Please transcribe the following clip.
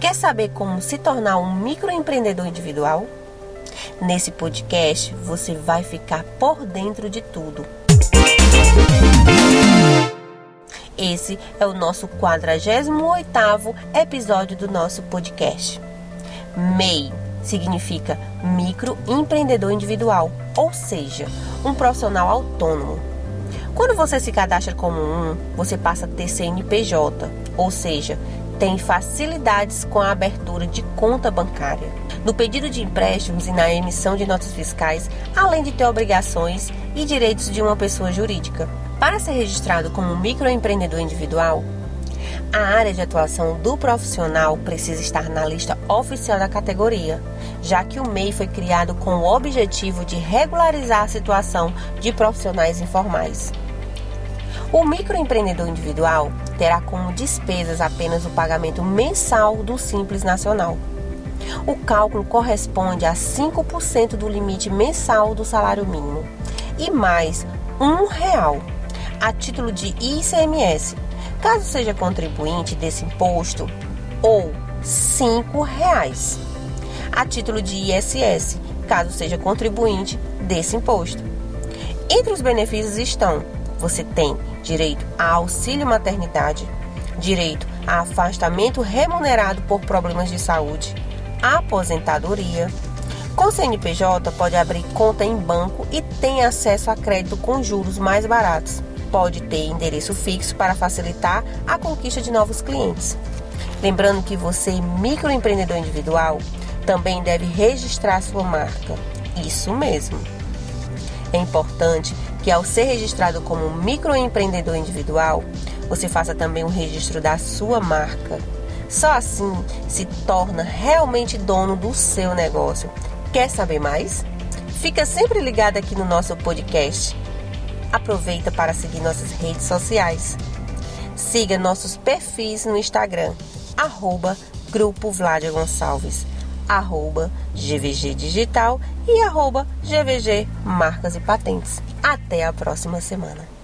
Quer saber como se tornar um microempreendedor individual? Nesse podcast você vai ficar por dentro de tudo. Esse é o nosso 48º episódio do nosso podcast. MEI significa microempreendedor individual, ou seja, um profissional autônomo. Quando você se cadastra como um, você passa a ter CNPJ, ou seja, tem facilidades com a abertura de conta bancária, no pedido de empréstimos e na emissão de notas fiscais, além de ter obrigações e direitos de uma pessoa jurídica. Para ser registrado como microempreendedor individual, a área de atuação do profissional precisa estar na lista oficial da categoria, já que o MEI foi criado com o objetivo de regularizar a situação de profissionais informais. O microempreendedor individual terá como despesas apenas o pagamento mensal do Simples Nacional. O cálculo corresponde a 5% do limite mensal do salário mínimo e mais um real a título de ICMS, caso seja contribuinte desse imposto, ou cinco reais a título de ISS, caso seja contribuinte desse imposto. Entre os benefícios estão: você tem direito a auxílio maternidade, direito a afastamento remunerado por problemas de saúde, aposentadoria. Com CNPJ pode abrir conta em banco e tem acesso a crédito com juros mais baratos. Pode ter endereço fixo para facilitar a conquista de novos clientes. Lembrando que você, microempreendedor individual, também deve registrar sua marca. Isso mesmo. É importante que ao ser registrado como microempreendedor individual, você faça também o um registro da sua marca. Só assim se torna realmente dono do seu negócio. Quer saber mais? Fica sempre ligado aqui no nosso podcast. Aproveita para seguir nossas redes sociais. Siga nossos perfis no Instagram, arroba Grupo Vladia Gonçalves, arroba GVG Digital e arroba GVG Marcas e Patentes. Até a próxima semana.